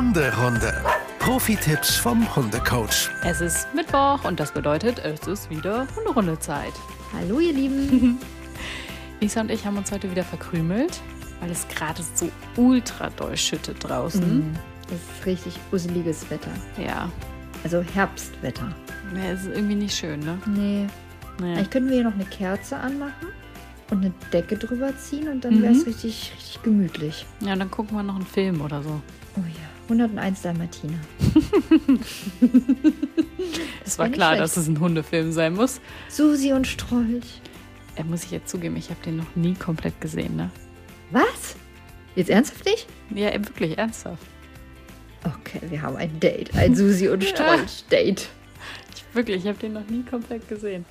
Hunderunde. Profi-Tipps vom Hundecoach. Es ist Mittwoch und das bedeutet, es ist wieder Hunderunde-Zeit. Hallo ihr Lieben. Lisa und ich haben uns heute wieder verkrümelt, weil es gerade so ultra doll schüttet draußen. Mm, Das ist richtig useliges Wetter. Ja. Also Herbstwetter. ja, es ist irgendwie nicht schön, ne? Nee. Naja. Eigentlich könnten wir hier noch eine Kerze anmachen und eine Decke drüber ziehen und dann wäre es Mhm. richtig, richtig gemütlich. Ja, dann gucken wir noch einen Film oder so. Oh ja, 101 Dalmatiner. Es war klar, dass es ein Hundefilm sein muss. Susi und Strolch. Äh, muss ich jetzt zugeben, ich habe den noch nie komplett gesehen, ne? Was? Jetzt ernsthaft nicht? Ja, äh, wirklich ernsthaft. Okay, wir haben ein Date. Ein Susi und Strolch-Date. Ich, wirklich, ich habe den noch nie komplett gesehen.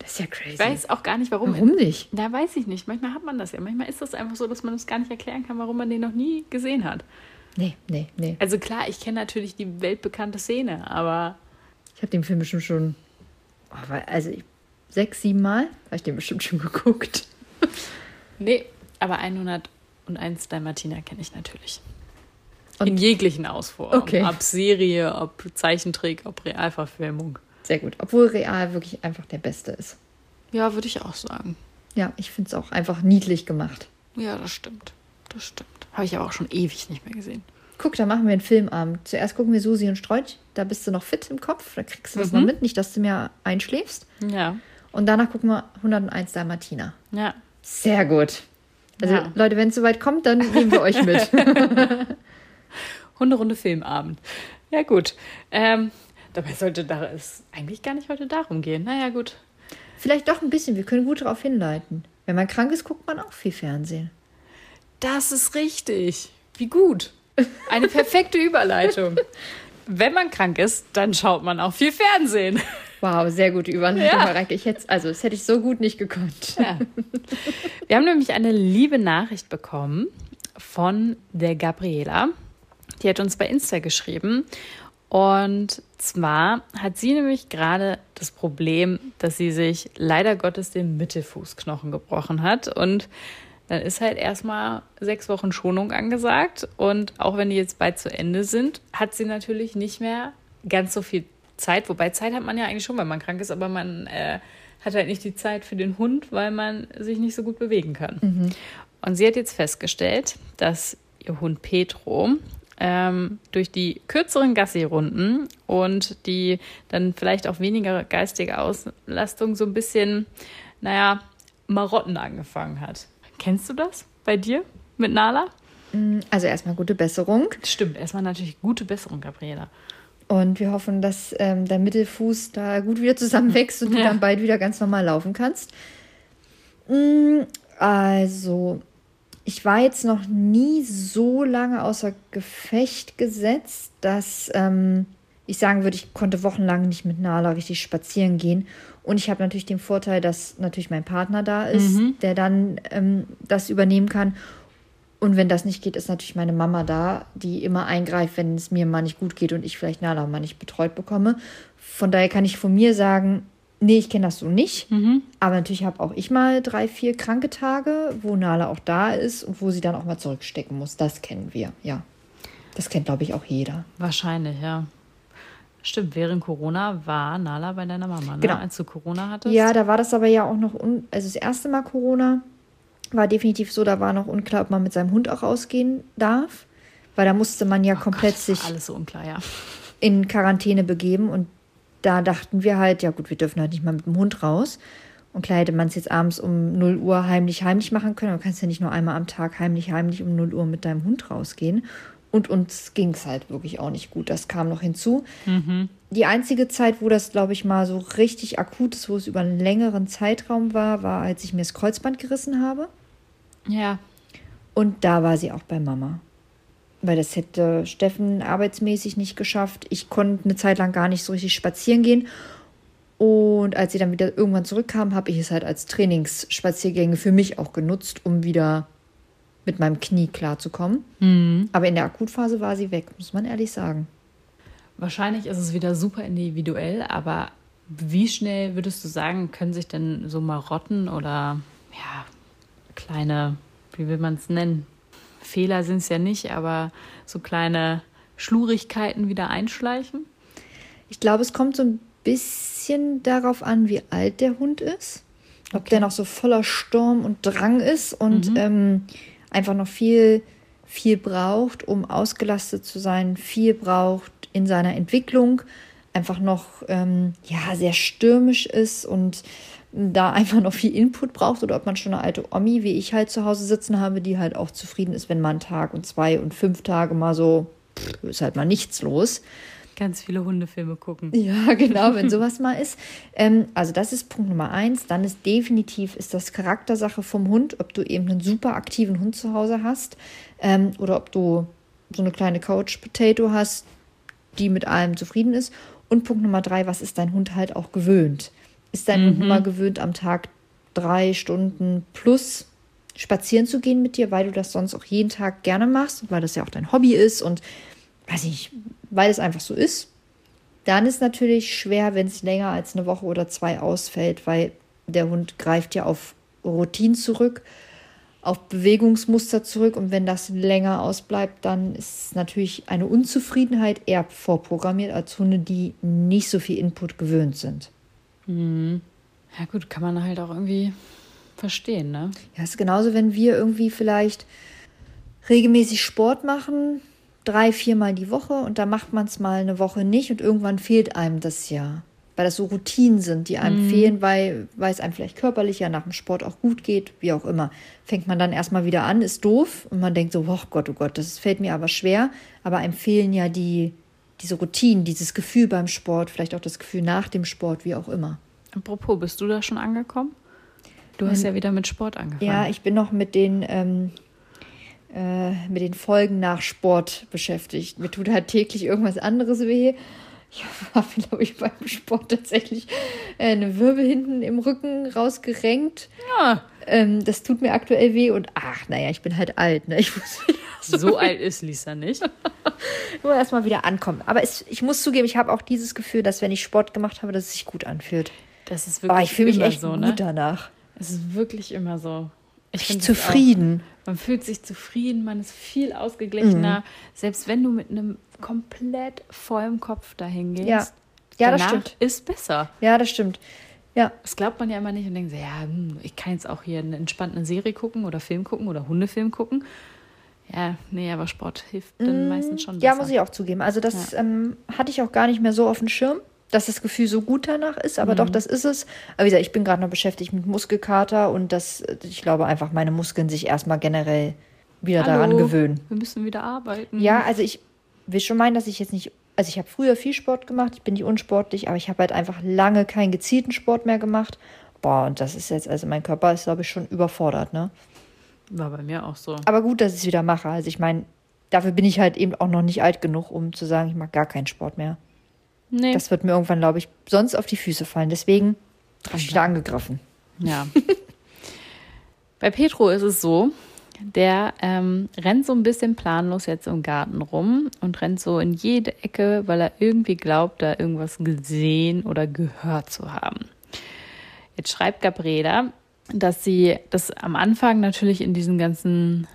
Das ist ja crazy. Ich weiß auch gar nicht, warum. Warum nicht? Da weiß ich nicht. Manchmal hat man das ja. Manchmal ist das einfach so, dass man es gar nicht erklären kann, warum man den noch nie gesehen hat. Nee, nee, nee. Also klar, ich kenne natürlich die weltbekannte Szene, aber Ich habe den Film bestimmt schon, also ich- sechs, sieben Mal habe ich den bestimmt schon geguckt. nee, aber 101 Dalmatiner kenne ich natürlich. Und- In jeglichen Ausformen. Okay. Ob Serie, ob Zeichentrick, ob Realverfilmung. Sehr gut. Obwohl Real wirklich einfach der Beste ist. Ja, würde ich auch sagen. Ja, ich finde es auch einfach niedlich gemacht. Ja, das stimmt. Das stimmt. Habe ich aber auch schon ewig nicht mehr gesehen. Guck, da machen wir einen Filmabend. Zuerst gucken wir Susi und Strolch. Da bist du noch fit im Kopf. Da kriegst du das Mhm. noch mit. Nicht, dass du mir einschläfst. Ja. Und danach gucken wir 101 Dalmatiner. Ja. Sehr gut. Also, Ja. Leute, wenn es soweit kommt, dann nehmen wir euch mit. Hunderunde Filmabend. Ja, gut. Ähm, dabei sollte da es eigentlich gar nicht heute darum gehen. Naja, gut. Vielleicht doch ein bisschen. Wir können gut darauf hinleiten. Wenn man krank ist, guckt man auch viel Fernsehen. Das ist richtig. Wie gut. Eine perfekte Überleitung. Wenn man krank ist, dann schaut man auch viel Fernsehen. Wow, sehr gute Überleitung, Ja. Mareike. Ich hätte, also, das hätte ich so gut nicht gekonnt. Ja. Wir haben nämlich eine liebe Nachricht bekommen von der Gabriela. Die hat uns bei Insta geschrieben. Und zwar hat sie nämlich gerade das Problem, dass sie sich leider Gottes den Mittelfußknochen gebrochen hat. Und dann ist halt erstmal sechs Wochen Schonung angesagt. Und auch wenn die jetzt bald zu Ende sind, hat sie natürlich nicht mehr ganz so viel Zeit. Wobei Zeit hat man ja eigentlich schon, wenn man krank ist, aber man äh, hat halt nicht die Zeit für den Hund, weil man sich nicht so gut bewegen kann. Und sie hat jetzt festgestellt, dass ihr Hund Petro ähm, durch die kürzeren Gassi-Runden und die dann vielleicht auch weniger geistige Auslastung so ein bisschen, naja, Marotten angefangen hat. Kennst du das bei dir mit Nala? Also, erstmal gute Besserung. Stimmt, erstmal natürlich gute Besserung, Gabriela. Und wir hoffen, dass ähm, dein Mittelfuß da gut wieder zusammenwächst und du Ja. dann bald wieder ganz normal laufen kannst. Mm, Also, ich war jetzt noch nie so lange außer Gefecht gesetzt, dass ähm, ich sagen würde, ich konnte wochenlang nicht mit Nala richtig spazieren gehen. Und ich habe natürlich den Vorteil, dass natürlich mein Partner da ist, der dann ähm, das übernehmen kann. Und wenn das nicht geht, ist natürlich meine Mama da, die immer eingreift, wenn es mir mal nicht gut geht und ich vielleicht Nala mal nicht betreut bekomme. Von daher kann ich von mir sagen, nee, ich kenne das so nicht. Aber natürlich habe auch ich mal drei, vier kranke Tage, wo Nala auch da ist und wo sie dann auch mal zurückstecken muss. Das kennen wir, ja. Das kennt, glaube ich, auch jeder. Wahrscheinlich, ja. Stimmt, während Corona war Nala bei deiner Mama, ne? Genau. als du Corona hattest. Ja, da war das aber ja auch noch, un also das erste Mal Corona war definitiv so, da war noch unklar, ob man mit seinem Hund auch rausgehen darf. Weil da musste man ja komplett Gott, sich alles so unklar, ja. in Quarantäne begeben und da dachten wir halt, ja gut, wir dürfen halt nicht mal mit dem Hund raus. Und klar hätte man es jetzt abends um 0 Uhr heimlich, heimlich machen können, aber du kannst ja nicht nur einmal am Tag heimlich, heimlich um 0 Uhr mit deinem Hund rausgehen. Und uns ging es halt wirklich auch nicht gut. Das kam noch hinzu. Die einzige Zeit, wo das, glaube ich, mal so richtig akut ist, wo es über einen längeren Zeitraum war, war, als ich mir das Kreuzband gerissen habe. Ja, Und da war sie auch bei Mama. Weil das hätte Steffen arbeitsmäßig nicht geschafft. Ich konnte eine Zeit lang gar nicht so richtig spazieren gehen. Und als sie dann wieder irgendwann zurückkam, habe ich es halt als Trainingsspaziergänge für mich auch genutzt, um wieder mit meinem Knie klarzukommen. Aber in der Akutphase war sie weg, muss man ehrlich sagen. wahrscheinlich ist es wieder super individuell, aber wie schnell würdest du sagen, können sich denn so Marotten oder ja, kleine, wie will man es nennen? Fehler sind es ja nicht, aber so kleine Schlurigkeiten wieder einschleichen? Ich glaube, es kommt so ein bisschen darauf an, wie alt der Hund ist. Ob der noch so voller Sturm und Drang ist und ähm, einfach noch viel, viel braucht, um ausgelastet zu sein, viel braucht in seiner Entwicklung, einfach noch ähm, ja, sehr stürmisch ist und da einfach noch viel Input braucht oder ob man schon eine alte Omi, wie ich halt zu Hause sitzen habe, die halt auch zufrieden ist, wenn mal ein Tag und zwei und fünf Tage mal so, pff, ist halt mal nichts los. Ganz viele Hundefilme gucken. Ja, genau, wenn sowas mal ist. Ähm, also das ist Punkt Nummer eins. Dann ist definitiv ist das Charaktersache vom Hund, ob du eben einen super aktiven Hund zu Hause hast ähm, oder ob du so eine kleine Couch Potato hast, die mit allem zufrieden ist. Und Punkt Nummer drei, was ist dein Hund halt auch gewöhnt? Ist dein Hund mal gewöhnt, am Tag drei Stunden plus spazieren zu gehen mit dir, weil du das sonst auch jeden Tag gerne machst, weil das ja auch dein Hobby ist und weiß ich, weil es einfach so ist. Dann ist natürlich schwer, wenn es länger als eine Woche oder zwei ausfällt, weil der Hund greift ja auf Routinen zurück, auf Bewegungsmuster zurück und wenn das länger ausbleibt, dann ist natürlich eine Unzufriedenheit eher vorprogrammiert als Hunde, die nicht so viel Input gewöhnt sind. Ja, gut, kann man halt auch irgendwie verstehen, ne? Ja, ist genauso, wenn wir irgendwie vielleicht regelmäßig Sport machen, drei, viermal die Woche und da macht man es mal eine Woche nicht und irgendwann fehlt einem das ja. Weil das so Routinen sind, die einem fehlen, weil, weil es einem vielleicht körperlich ja nach dem Sport auch gut geht, wie auch immer. Fängt man dann erstmal wieder an, ist doof und man denkt so, oh Gott, oh Gott, das fällt mir aber schwer. Aber einem fehlen ja die, diese Routinen, dieses Gefühl beim Sport, vielleicht auch das Gefühl nach dem Sport, wie auch immer. Apropos, bist du da schon angekommen? Du hast ja wieder mit Sport angefangen. Ja, ich bin noch mit den, ähm, äh, mit den Folgen nach Sport beschäftigt. Mir tut halt täglich irgendwas anderes weh. Ich habe, glaube ich, beim Sport tatsächlich äh, eine Wirbel hinten im Rücken rausgerenkt. Ja, Ähm, das tut mir aktuell weh und ach, naja, ich bin halt alt. Ne? Ich muss so alt ist Lisa nicht. nur erstmal wieder ankommen. Aber es, ich muss zugeben, ich habe auch dieses Gefühl, dass wenn ich Sport gemacht habe, dass es sich gut anfühlt. Das ist Oh, wirklich ich fühle mich echt so, gut ne? danach. Es ist wirklich immer so. Ich das zufrieden. Auch. Man fühlt sich zufrieden, man ist viel ausgeglichener. Selbst wenn du mit einem komplett vollen Kopf dahin gehst. Ja. Ja, das stimmt. Ist besser. Ja, das stimmt. Ja, Das glaubt man ja immer nicht und denkt, ja, hm, ich kann jetzt auch hier eine entspannte Serie gucken oder Film gucken oder Hundefilm gucken. Ja, nee, aber Sport hilft dann meistens schon besser. Mm, Ja, muss ich auch zugeben. Also das ähm, hatte ich auch gar nicht mehr so auf dem Schirm, dass das Gefühl so gut danach ist. Aber Mhm. doch, das ist es. Aber wie gesagt, ich bin gerade noch beschäftigt mit Muskelkater und das, ich glaube einfach, meine Muskeln sich erstmal generell wieder daran Hallo, gewöhnen. Wir müssen wieder arbeiten. Ja, also ich will schon meinen, dass ich jetzt nicht, also ich habe früher viel Sport gemacht, ich bin nicht unsportlich, aber ich habe halt einfach lange keinen gezielten Sport mehr gemacht. Boah, und das ist jetzt, also mein Körper ist, glaube ich, schon überfordert, ne? War bei mir auch so. Aber gut, dass ich es wieder mache. Also ich meine, dafür bin ich halt eben auch noch nicht alt genug, um zu sagen, ich mag gar keinen Sport mehr. Nee. Das wird mir irgendwann, glaube ich, sonst auf die Füße fallen. Deswegen habe ich wieder angegriffen. Ja. Bei Petro ist es so, der ähm, rennt so ein bisschen planlos jetzt im Garten rum und rennt so in jede Ecke, weil er irgendwie glaubt, da irgendwas gesehen oder gehört zu haben. Jetzt schreibt Gabriela, dass sie das am Anfang natürlich in diesen ganzen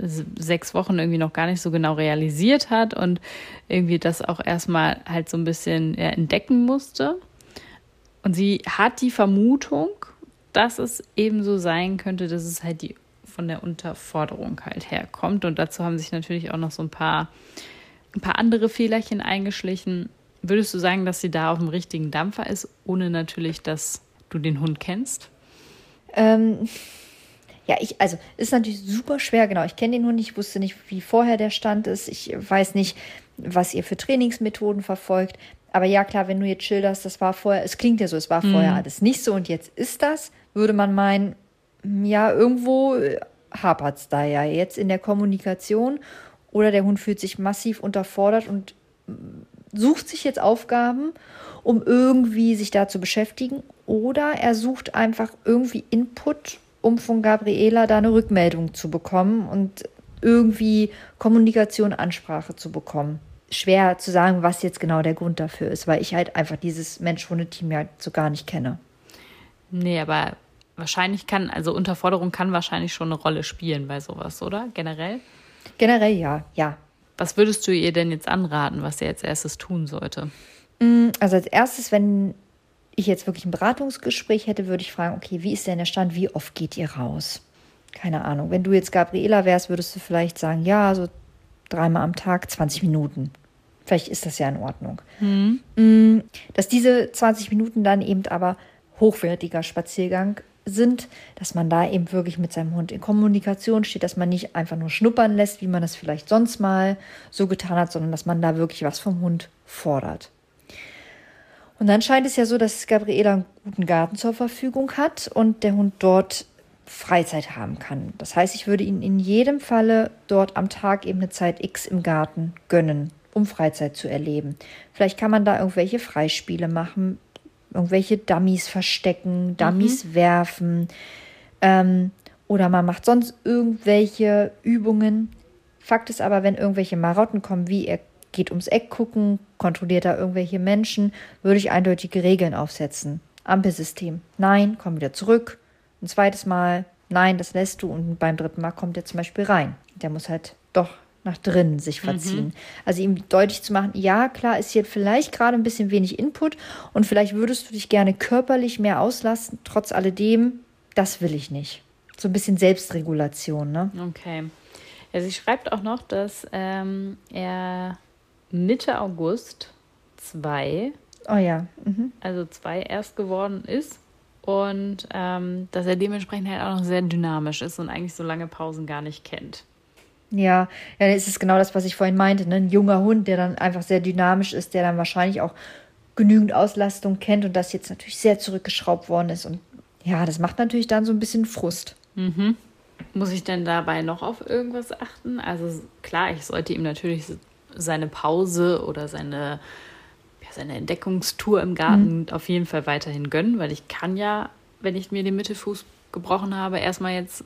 sechs Wochen irgendwie noch gar nicht so genau realisiert hat und irgendwie das auch erstmal halt so ein bisschen ja, entdecken musste. Und sie hat die Vermutung, dass es eben so sein könnte, dass es halt die von der Unterforderung halt herkommt. Und dazu haben sich natürlich auch noch so ein paar, ein paar andere Fehlerchen eingeschlichen. Würdest du sagen, dass sie da auf dem richtigen Dampfer ist, ohne natürlich, dass du den Hund kennst? Ähm, ja, ich, also ist natürlich super schwer, genau. Ich kenne den Hund nicht, ich wusste nicht, wie vorher der Stand ist. Ich weiß nicht, was ihr für Trainingsmethoden verfolgt. Aber ja, klar, wenn du jetzt schilderst, das war vorher, es klingt ja so, es war vorher alles nicht so und jetzt ist das, würde man meinen, ja, irgendwo hapert es da ja jetzt in der Kommunikation oder der Hund fühlt sich massiv unterfordert und sucht sich jetzt Aufgaben, um irgendwie sich da zu beschäftigen oder er sucht einfach irgendwie Input, um von Gabriela da eine Rückmeldung zu bekommen und irgendwie Kommunikation, Ansprache zu bekommen. Schwer zu sagen, was jetzt genau der Grund dafür ist, weil ich halt einfach dieses Mensch-Hunde-Team ja so gar nicht kenne. Nee, aber wahrscheinlich kann, also Unterforderung kann wahrscheinlich schon eine Rolle spielen bei sowas, oder? Generell? Generell ja, ja. Was würdest du ihr denn jetzt anraten, was sie als erstes tun sollte? Mm, also als erstes, wenn ich jetzt wirklich ein Beratungsgespräch hätte, würde ich fragen, okay, wie ist denn der Stand, wie oft geht ihr raus? Keine Ahnung. Wenn du jetzt Gabriela wärst, würdest du vielleicht sagen, ja, so dreimal am Tag, 20 Minuten. Vielleicht ist das ja in Ordnung. Mhm. Dass diese 20 Minuten dann eben aber hochwertiger Spaziergang sind, dass man da eben wirklich mit seinem Hund in Kommunikation steht, dass man nicht einfach nur schnuppern lässt, wie man das vielleicht sonst mal so getan hat, sondern dass man da wirklich was vom Hund fordert. Und dann scheint es ja so, dass Gabriela einen guten Garten zur Verfügung hat und der Hund dort Freizeit haben kann. Das heißt, ich würde ihn in jedem Falle dort am Tag eben eine Zeit X im Garten gönnen, um Freizeit zu erleben. Vielleicht kann man da irgendwelche Freispiele machen, irgendwelche Dummies verstecken, Dummies mhm. werfen ähm, oder man macht sonst irgendwelche Übungen. Fakt ist aber, wenn irgendwelche Marotten kommen, wie er geht ums Eck gucken, kontrolliert da irgendwelche Menschen, würde ich eindeutige Regeln aufsetzen. Ampelsystem. Nein, komm wieder zurück. Ein zweites Mal. Nein, das lässt du. Und beim dritten Mal kommt er zum Beispiel rein. Der muss halt doch nach drinnen sich mhm. verziehen. Mhm. Also ihm deutlich zu machen, ja, klar, ist hier vielleicht gerade ein bisschen wenig Input und vielleicht würdest du dich gerne körperlich mehr auslassen. Trotz alledem, das will ich nicht. So ein bisschen Selbstregulation, ne? Okay. Ja, sie schreibt auch noch, dass ähm, er Mitte August zwei, oh ja, mhm. also zwei erst geworden ist und ähm, dass er dementsprechend halt auch noch sehr dynamisch ist und eigentlich so lange Pausen gar nicht kennt. Ja, ja, das ist genau das, was ich vorhin meinte. Ne? Ein junger Hund, der dann einfach sehr dynamisch ist, der dann wahrscheinlich auch genügend Auslastung kennt und das jetzt natürlich sehr zurückgeschraubt worden ist. Und ja, das macht natürlich dann so ein bisschen Frust. Mhm. Muss ich denn dabei noch auf irgendwas achten? Also klar, ich sollte ihm natürlich seine Pause oder seine, ja, seine Entdeckungstour im Garten mhm. auf jeden Fall weiterhin gönnen, weil ich kann ja, wenn ich mir den Mittelfuß gebrochen habe, erstmal jetzt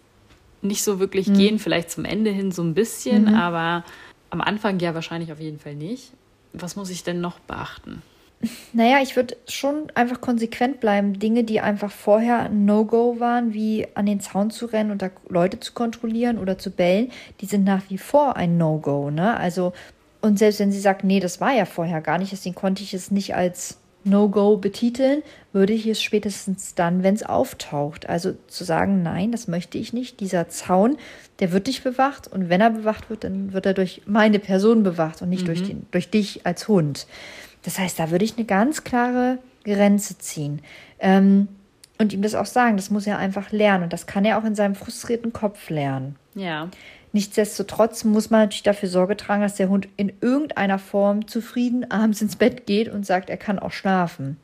nicht so wirklich mhm. gehen, vielleicht zum Ende hin so ein bisschen, mhm. aber am Anfang ja wahrscheinlich auf jeden Fall nicht. Was muss ich denn noch beachten? Naja, ich würde schon einfach konsequent bleiben. Dinge, die einfach vorher ein No-Go waren, wie an den Zaun zu rennen und da Leute zu kontrollieren oder zu bellen, die sind nach wie vor ein No-Go. Ne? Also, und selbst wenn sie sagt, nee, das war ja vorher gar nicht, deswegen konnte ich es nicht als No-Go betiteln, würde ich es spätestens dann, wenn es auftaucht. Also zu sagen, nein, das möchte ich nicht. Dieser Zaun, der wird nicht bewacht und wenn er bewacht wird, dann wird er durch meine Person bewacht und nicht mhm. durch, den, durch dich als Hund. Das heißt, da würde ich eine ganz klare Grenze ziehen. Ähm, und ihm das auch sagen, das muss er einfach lernen. Und das kann er auch in seinem frustrierten Kopf lernen. Ja. Nichtsdestotrotz muss man natürlich dafür Sorge tragen, dass der Hund in irgendeiner Form zufrieden abends ins Bett geht und sagt, er kann auch schlafen.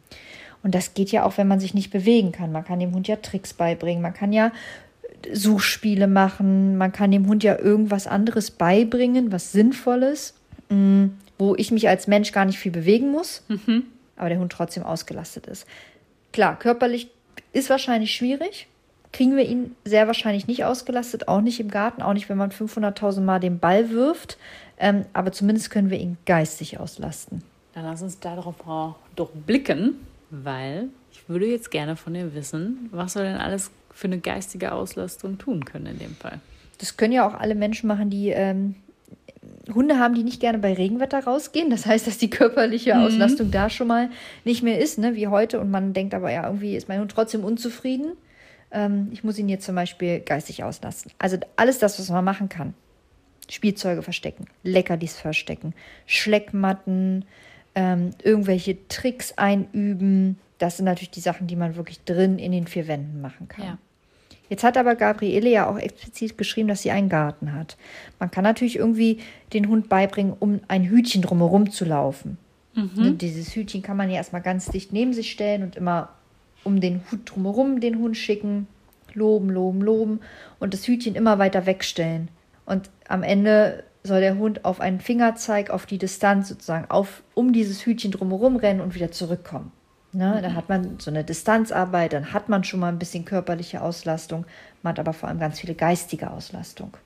Und das geht ja auch, wenn man sich nicht bewegen kann. Man kann dem Hund ja Tricks beibringen, man kann ja Suchspiele machen, man kann dem Hund ja irgendwas anderes beibringen, was Sinnvolles, mm, wo ich mich als Mensch gar nicht viel bewegen muss, mhm. aber der Hund trotzdem ausgelastet ist. Klar, körperlich ist wahrscheinlich schwierig, kriegen wir ihn sehr wahrscheinlich nicht ausgelastet, auch nicht im Garten, auch nicht, wenn man 500.000 Mal den Ball wirft. Ähm, aber zumindest können wir ihn geistig auslasten. Dann lass uns darauf doch blicken, weil ich würde jetzt gerne von dir wissen, was wir denn alles für eine geistige Auslastung tun können in dem Fall. Das können ja auch alle Menschen machen, die ähm, Hunde haben, die nicht gerne bei Regenwetter rausgehen. Das heißt, dass die körperliche mhm. Auslastung da schon mal nicht mehr ist, ne, wie heute. Und man denkt aber, ja, irgendwie ist mein Hund trotzdem unzufrieden. Ähm, ich muss ihn jetzt zum Beispiel geistig auslassen. Also alles das, was man machen kann. Spielzeuge verstecken, Leckerlis verstecken, Schleckmatten, ähm, irgendwelche Tricks einüben. Das sind natürlich die Sachen, die man wirklich drin in den vier Wänden machen kann. Ja. Jetzt hat aber Gabriele ja auch explizit geschrieben, dass sie einen Garten hat. Man kann natürlich irgendwie den Hund beibringen, um ein Hütchen drumherum zu laufen. Mhm. Dieses Hütchen kann man ja erstmal ganz dicht neben sich stellen und immer um den Hut drumherum den Hund schicken, loben, loben, loben und das Hütchen immer weiter wegstellen. Und am Ende soll der Hund auf einen Fingerzeig, auf die Distanz sozusagen, auf, um dieses Hütchen drumherum rennen und wieder zurückkommen. Ne, mhm. Dann hat man so eine Distanzarbeit, dann hat man schon mal ein bisschen körperliche Auslastung, man hat aber vor allem ganz viele geistige Auslastung.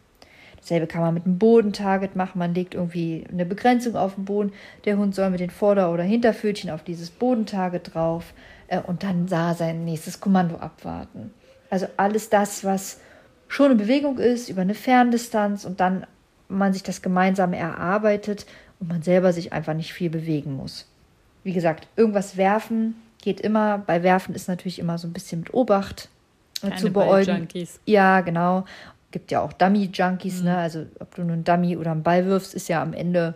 Dasselbe kann man mit einem Bodentarget machen. Man legt irgendwie eine Begrenzung auf den Boden. Der Hund soll mit den Vorder- oder Hinterpfötchen auf dieses Bodentarget drauf äh, und dann sah sein nächstes Kommando abwarten. Also alles das, was schon in Bewegung ist, über eine Ferndistanz und dann man sich das gemeinsam erarbeitet und man selber sich einfach nicht viel bewegen muss. Wie gesagt, irgendwas werfen geht immer. Bei Werfen ist natürlich immer so ein bisschen mit Obacht äh, zu beäugen. Ja, genau. Gibt ja auch Dummy-Junkies, mhm. ne? Also ob du nur einen Dummy oder einen Ball wirfst, ist ja am Ende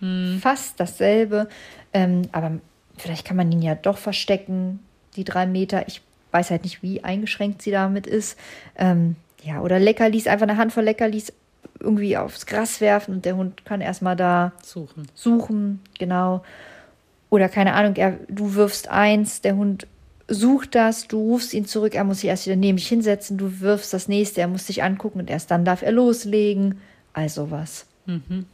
mhm. fast dasselbe. Ähm, aber vielleicht kann man ihn ja doch verstecken, die drei Meter. Ich weiß halt nicht, wie eingeschränkt sie damit ist. Ähm, ja, oder Leckerlis, einfach eine Handvoll Leckerlis irgendwie aufs Gras werfen und der Hund kann erstmal da suchen. Suchen, genau. Oder keine Ahnung, er, du wirfst eins, der Hund sucht das, du rufst ihn zurück, er muss sich erst wieder neben dich hinsetzen, du wirfst das nächste, er muss sich angucken und erst dann darf er loslegen. Also was. Mhm.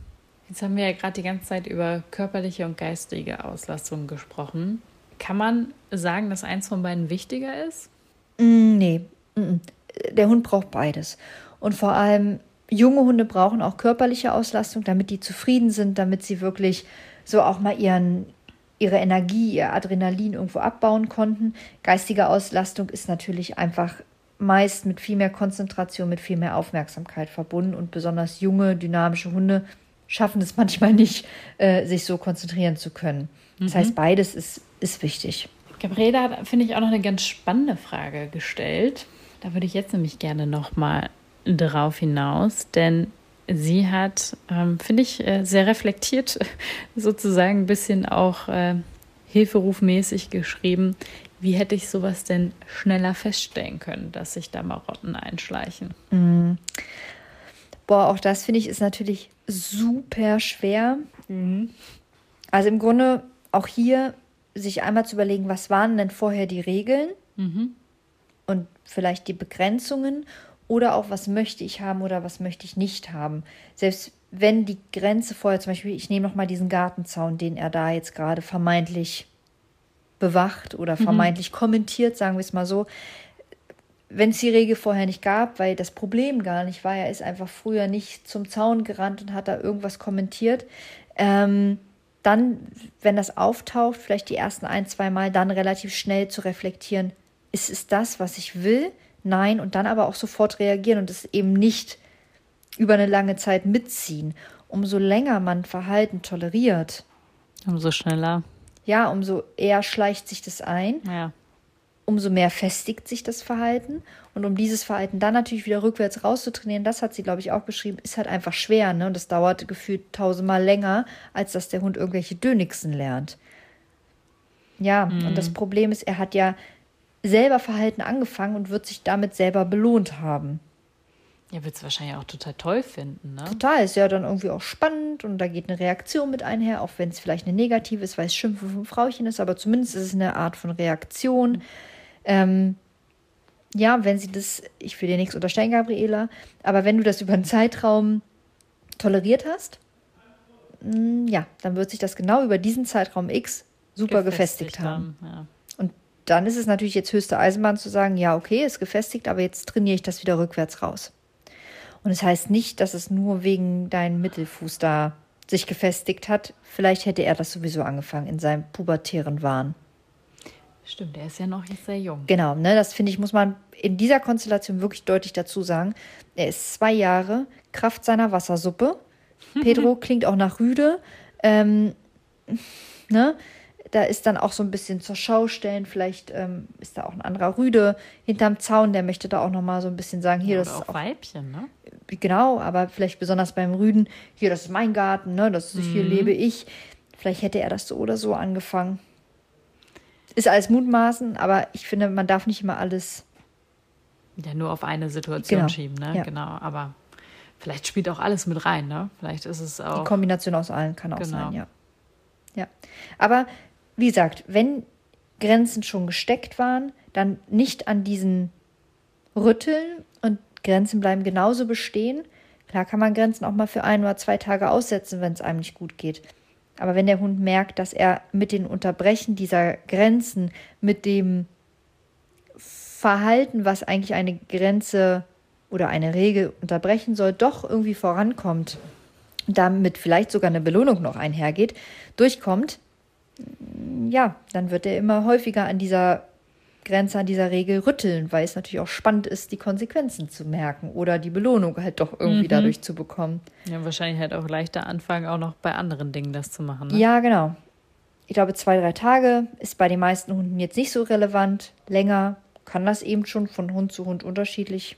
Jetzt haben wir ja gerade die ganze Zeit über körperliche und geistige Auslastung gesprochen. Kann man sagen, dass eins von beiden wichtiger ist? Mm, nee. Mm, der Hund braucht beides. Und vor allem junge Hunde brauchen auch körperliche Auslastung, damit die zufrieden sind, damit sie wirklich so auch mal ihren, ihre Energie, ihr Adrenalin irgendwo abbauen konnten. Geistige Auslastung ist natürlich einfach meist mit viel mehr Konzentration, mit viel mehr Aufmerksamkeit verbunden und besonders junge, dynamische Hunde schaffen es manchmal nicht, äh, sich so konzentrieren zu können. Das mhm. heißt, beides ist, ist wichtig. Gabriela hat, finde ich, auch noch eine ganz spannende Frage gestellt. Da würde ich jetzt nämlich gerne noch mal darauf hinaus, denn sie hat, ähm, finde ich, äh, sehr reflektiert sozusagen ein bisschen auch äh, hilferufmäßig geschrieben. Wie hätte ich sowas denn schneller feststellen können, dass sich da Marotten einschleichen? Mhm. Boah, auch das finde ich ist natürlich super schwer. Mhm. Also im Grunde auch hier sich einmal zu überlegen, was waren denn vorher die Regeln mhm. und vielleicht die Begrenzungen oder auch, was möchte ich haben oder was möchte ich nicht haben. Selbst wenn die Grenze vorher, zum Beispiel, ich nehme nochmal diesen Gartenzaun, den er da jetzt gerade vermeintlich bewacht oder mhm. vermeintlich mhm. kommentiert, sagen wir es mal so. Wenn es die Regel vorher nicht gab, weil das Problem gar nicht war, er ist einfach früher nicht zum Zaun gerannt und hat da irgendwas kommentiert. Ähm, dann, wenn das auftaucht, vielleicht die ersten ein, zwei Mal, dann relativ schnell zu reflektieren, ist es das, was ich will? Nein, und dann aber auch sofort reagieren und es eben nicht über eine lange Zeit mitziehen. Umso länger man Verhalten toleriert, umso schneller. Ja, umso eher schleicht sich das ein. Ja. Umso mehr festigt sich das Verhalten. Und um dieses Verhalten dann natürlich wieder rückwärts rauszutrainieren, das hat sie, glaube ich, auch geschrieben, ist halt einfach schwer. Ne? Und das dauert gefühlt tausendmal länger, als dass der Hund irgendwelche Dönixen lernt. Ja, mhm. und das Problem ist, er hat ja selber Verhalten angefangen und wird sich damit selber belohnt haben. Ja, wird es wahrscheinlich auch total toll finden, ne? Total, ist ja dann irgendwie auch spannend und da geht eine Reaktion mit einher, auch wenn es vielleicht eine negative ist, weil es Schimpfen vom Frauchen ist, aber zumindest ist es eine Art von Reaktion. Mhm. Ähm, ja, wenn sie das, ich will dir nichts unterstellen, Gabriela, aber wenn du das über einen Zeitraum toleriert hast, mh, mm, ja, dann wird sich das genau über diesen Zeitraum X super gefestigt, gefestigt haben. haben ja dann ist es natürlich jetzt höchste Eisenbahn zu sagen, ja, okay, ist gefestigt, aber jetzt trainiere ich das wieder rückwärts raus. Und es das heißt nicht, dass es nur wegen deinem Mittelfuß da sich gefestigt hat. Vielleicht hätte er das sowieso angefangen in seinem pubertären Wahn. Stimmt, er ist ja noch jetzt sehr jung. Genau, ne, das finde ich, muss man in dieser Konstellation wirklich deutlich dazu sagen. Er ist zwei Jahre, Kraft seiner Wassersuppe. Pedro klingt auch nach Rüde. Ähm, ne? Da ist dann auch so ein bisschen zur Schau stellen. Vielleicht ähm, ist da auch ein anderer Rüde hinterm Zaun, der möchte da auch noch mal so ein bisschen sagen, hier, ja, das ist auch Weibchen, ne? Genau, aber vielleicht besonders beim Rüden, hier, das ist mein Garten, ne? Das ist, mhm. hier lebe ich. Vielleicht hätte er das so oder so angefangen. Ist alles Mutmaßen, aber ich finde, man darf nicht immer alles. Ja, nur auf eine Situation genau. schieben, ne? Ja. Genau, aber vielleicht spielt auch alles mit rein, ne? Vielleicht ist es auch. Die Kombination aus allen kann auch genau. sein, ja. Ja. Aber wie gesagt, wenn Grenzen schon gesteckt waren, dann nicht an diesen rütteln und Grenzen bleiben genauso bestehen. Klar kann man Grenzen auch mal für ein oder zwei Tage aussetzen, wenn es einem nicht gut geht. Aber wenn der Hund merkt, dass er mit den Unterbrechen dieser Grenzen, mit dem Verhalten, was eigentlich eine Grenze oder eine Regel unterbrechen soll, doch irgendwie vorankommt, damit vielleicht sogar eine Belohnung noch einhergeht, durchkommt, ja, dann wird er immer häufiger an dieser Grenze an dieser Regel rütteln, weil es natürlich auch spannend ist, die Konsequenzen zu merken oder die Belohnung halt doch irgendwie mhm. dadurch zu bekommen. Ja, wahrscheinlich halt auch leichter anfangen, auch noch bei anderen Dingen das zu machen. Ne? Ja, genau. Ich glaube, zwei, drei Tage ist bei den meisten Hunden jetzt nicht so relevant. Länger kann das eben schon von Hund zu Hund unterschiedlich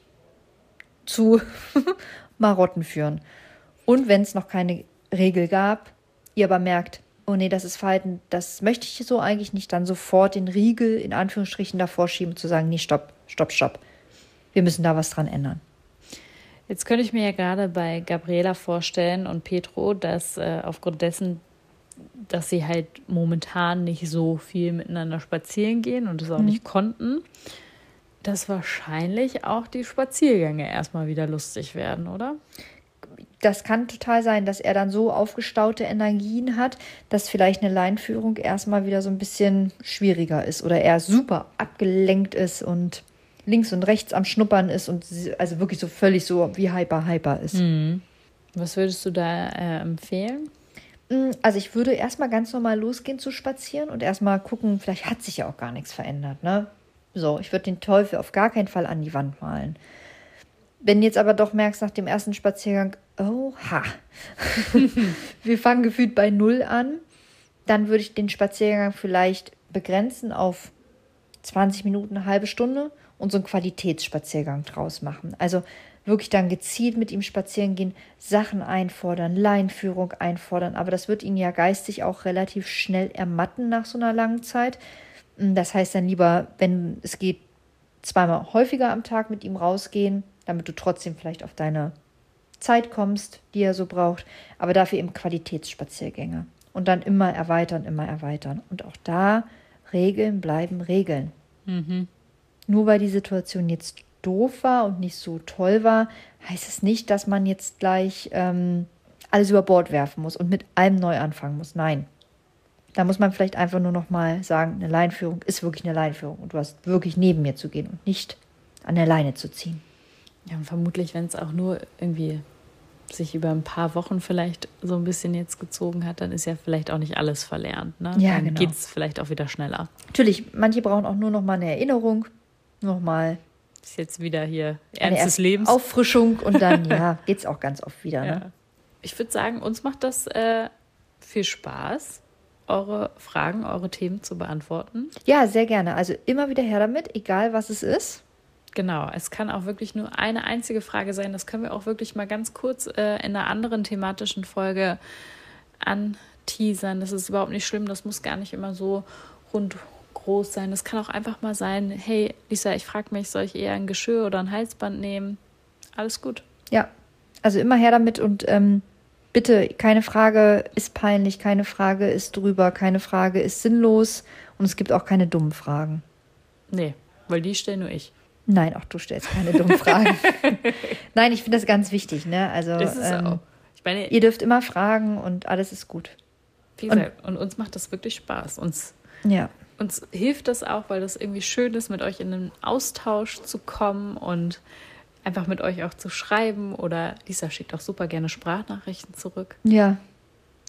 zu Marotten führen. Und wenn es noch keine Regel gab, ihr aber merkt, oh nee, das ist Verhalten, das möchte ich so eigentlich nicht, dann sofort den Riegel in Anführungsstrichen davor schieben und zu sagen, nee, stopp, stopp, stopp. Wir müssen da was dran ändern. Jetzt könnte ich mir ja gerade bei Gabriela vorstellen und Petro, dass äh, aufgrund dessen, dass sie halt momentan nicht so viel miteinander spazieren gehen und es auch mhm. nicht konnten, dass wahrscheinlich auch die Spaziergänge erstmal wieder lustig werden, oder? Das kann total sein, dass er dann so aufgestaute Energien hat, dass vielleicht eine Leinführung erstmal wieder so ein bisschen schwieriger ist oder er super abgelenkt ist und links und rechts am Schnuppern ist und also wirklich so völlig so wie hyper hyper ist. Mhm. Was würdest du da äh, empfehlen? Mm, also ich würde erstmal ganz normal losgehen zu spazieren und erstmal gucken, vielleicht hat sich ja auch gar nichts verändert, ne? So, ich würde den Teufel auf gar keinen Fall an die Wand malen. Wenn du jetzt aber doch merkst nach dem ersten Spaziergang, oha, wir fangen gefühlt bei Null an, dann würde ich den Spaziergang vielleicht begrenzen auf 20 Minuten, eine halbe Stunde und so einen Qualitätsspaziergang draus machen. Also wirklich dann gezielt mit ihm spazieren gehen, Sachen einfordern, Leinführung einfordern, aber das wird ihn ja geistig auch relativ schnell ermatten nach so einer langen Zeit. Das heißt dann lieber, wenn es geht, zweimal häufiger am Tag mit ihm rausgehen, damit du trotzdem vielleicht auf deine Zeit kommst, die er so braucht, aber dafür eben Qualitätsspaziergänge. Und dann immer erweitern, immer erweitern. Und auch da Regeln bleiben Regeln. Mhm. Nur weil die Situation jetzt doof war und nicht so toll war, heißt es nicht, dass man jetzt gleich ähm, alles über Bord werfen muss und mit allem neu anfangen muss. Nein. Da muss man vielleicht einfach nur noch mal sagen, eine Leinführung ist wirklich eine Leinführung und du hast wirklich neben mir zu gehen und nicht an der Leine zu ziehen. Ja, und vermutlich, wenn es auch nur irgendwie sich über ein paar Wochen vielleicht so ein bisschen jetzt gezogen hat, dann ist ja vielleicht auch nicht alles verlernt. Ne? Ja, dann genau. geht es vielleicht auch wieder schneller. Natürlich, manche brauchen auch nur noch mal eine Erinnerung, noch mal ist jetzt wieder hier Ernst des Lebens. Auffrischung und dann, ja, geht es auch ganz oft wieder. Ne? Ja. Ich würde sagen, uns macht das äh, viel Spaß, eure Fragen, eure Themen zu beantworten. Ja, sehr gerne. Also immer wieder her damit, egal was es ist. Genau, es kann auch wirklich nur eine einzige Frage sein. Das können wir auch wirklich mal ganz kurz äh, in einer anderen thematischen Folge anteasern. Das ist überhaupt nicht schlimm. Das muss gar nicht immer so rund groß sein. Das kann auch einfach mal sein, hey Lisa, ich frage mich, soll ich eher ein Geschirr oder ein Halsband nehmen? Alles gut. Ja, also immer her damit und ähm, bitte, keine Frage ist peinlich, keine Frage ist drüber, keine Frage ist sinnlos und es gibt auch keine dummen Fragen. Nee, weil die stelle nur ich. Nein, auch du stellst keine dummen Fragen. Nein, ich finde das ganz wichtig. Ne? Also, ähm. Ich meine, ihr dürft immer fragen und alles ist gut. Wie gesagt, und, und uns macht das wirklich Spaß. Uns, ja. uns hilft das auch, weil das irgendwie schön ist, mit euch in einen Austausch zu kommen und einfach mit euch auch zu schreiben. Oder Lisa schickt auch super gerne Sprachnachrichten zurück. Ja,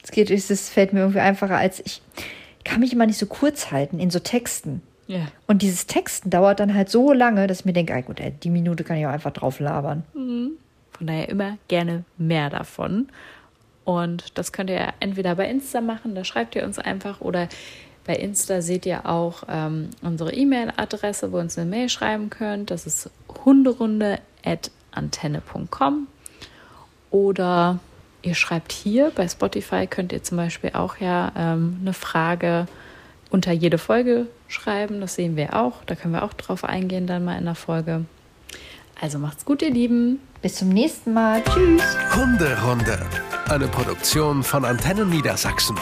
es geht, es fällt mir irgendwie einfacher als ich. kann mich immer nicht so kurz halten in so Texten. Ja. Und dieses Texten dauert dann halt so lange, dass ich mir denke, ah, gut, ey, die Minute kann ich auch einfach drauf labern. Mhm. Von daher immer gerne mehr davon. Und das könnt ihr entweder bei Insta machen, da schreibt ihr uns einfach, oder bei Insta seht ihr auch ähm, unsere E-Mail-Adresse, wo ihr uns eine Mail schreiben könnt. Das ist hunderunde.antenne.com. Oder ihr schreibt hier bei Spotify, könnt ihr zum Beispiel auch ja ähm, eine Frage unter jede Folge schreiben. Das sehen wir auch. Da können wir auch drauf eingehen dann mal in der Folge. Also macht's gut, ihr Lieben. Bis zum nächsten Mal. Tschüss. Hunderunde. Eine Produktion von Antennen Niedersachsen.